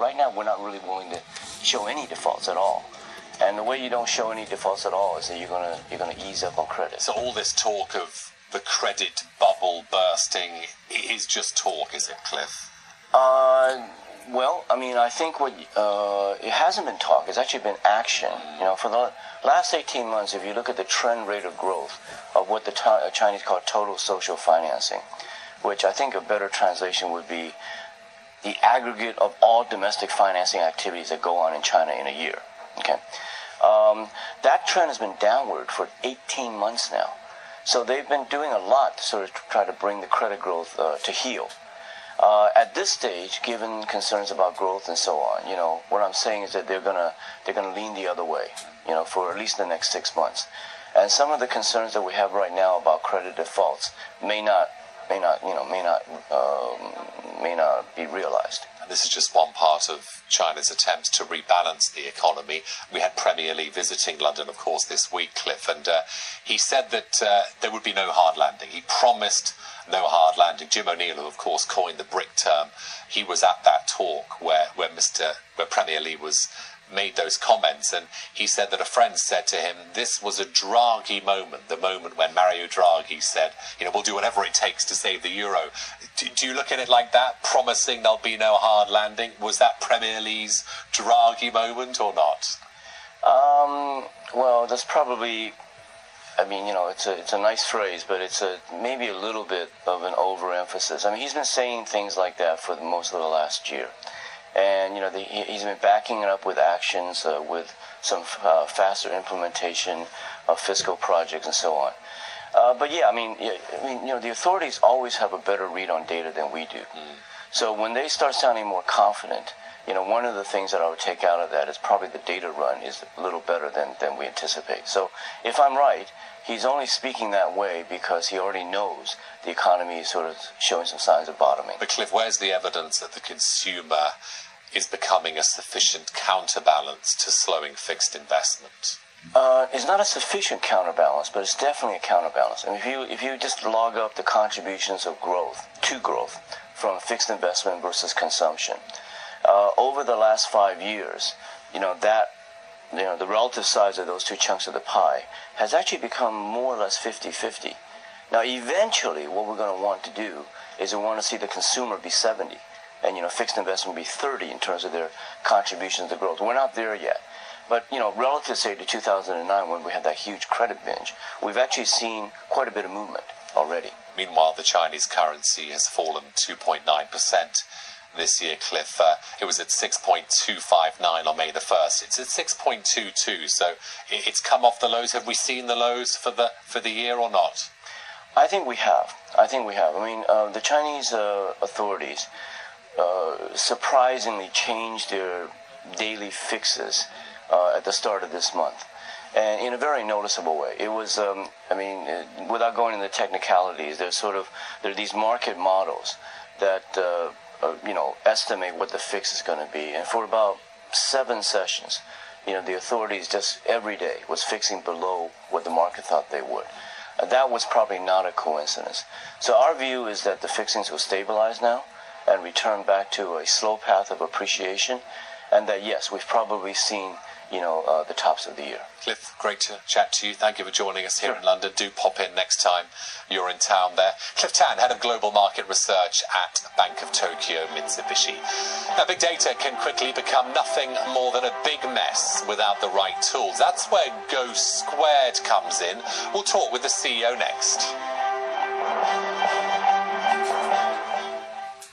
right now we're not really willing to show any defaults at all. And the way you don't show any defaults at all is that you're gonna you're gonna ease up on credit. So all this talk of the credit bubble bursting is just talk, is it, Cliff? Uh, well, I mean, I think what uh, it hasn't been talk; it's actually been action. You know, for the last 18 months, if you look at the trend rate of growth of what the Chinese call total social financing, which I think a better translation would be the aggregate of all domestic financing activities that go on in China in a year. Okay, um, that trend has been downward for 18 months now. So they've been doing a lot to sort of try to bring the credit growth uh, to heel. Uh, at this stage, given concerns about growth and so on, you know, what I'm saying is that they're gonna they're gonna lean the other way, you know, for at least the next six months. And some of the concerns that we have right now about credit defaults may not may not you know may not um, may not be realized. And this is just one part of China's attempt to rebalance the economy. We had Premier Li visiting London, of course, this week, Cliff, and uh, he said that uh, there would be no hard landing. He promised no hard landing. Jim O'Neill, who of course coined the BRIC term, he was at that talk where where Mr. where Premier Li was made those comments, and he said that a friend said to him, "This was a Draghi moment, the moment when Mario Draghi said, you know, we'll do whatever it takes to save the euro." Do, do you look at it like that, promising there'll be no hard landing? Was that Premier Li's Draghi moment or not? Um, well, that's probably. I mean, you know, it's a it's a nice phrase, but it's a maybe a little bit of an overemphasis. I mean, he's been saying things like that for the, most of the last year and you know the, he's been backing it up with actions, uh, with some uh, faster implementation of fiscal projects and so on. Uh, but yeah, I mean, yeah, I mean, you know, the authorities always have a better read on data than we do. Mm. So when they start sounding more confident, you know, one of the things that I would take out of that is probably the data run is a little better than, than we anticipate. So if I'm right, he's only speaking that way because he already knows the economy is sort of showing some signs of bottoming. But Cliff, where's the evidence that the consumer is becoming a sufficient counterbalance to slowing fixed investment? Uh, it's not a sufficient counterbalance, but it's definitely a counterbalance. I mean, if you if you just log up the contributions of growth to growth from fixed investment versus consumption over the last five years, you know that you know, the relative size of those two chunks of the pie has actually become more or less 50-50. Now, eventually, what we're going to want to do is we want to see the consumer be 70 and, you know, fixed investment be 30 in terms of their contributions to growth. We're not there yet. But, you know, relative, say, to 2009 when we had that huge credit binge, we've actually seen quite a bit of movement already. Meanwhile, the Chinese currency has fallen 2.9% this year, Cliff. Uh, it was at 6.259 on May the 1st. It's at 6.22, so it's come off the lows. Have we seen the lows for the for the year or not? I think we have. I think we have. I mean, uh, the Chinese uh, authorities uh, surprisingly changed their daily fixes uh, at the start of this month. And in a very noticeable way, it was. Um, I mean, uh, without going into the technicalities, there's sort of there are these market models that uh, you know, estimate what the fix is going to be. And for about seven sessions, you know, the authorities just every day was fixing below what the market thought they would. Uh, that was probably not a coincidence. So our view is that the fixings will stabilize now and return back to a slow path of appreciation, and that yes, we've probably seen you know, uh, the tops of the year. Cliff, great to chat to you. Thank you for joining us here sure. in London. Do pop in next time you're in town there. Cliff Tan, Head of Global Market Research at Bank of Tokyo Mitsubishi. Now, big data can quickly become nothing more than a big mess without the right tools. That's where Go Squared comes in. We'll talk with the CEO next.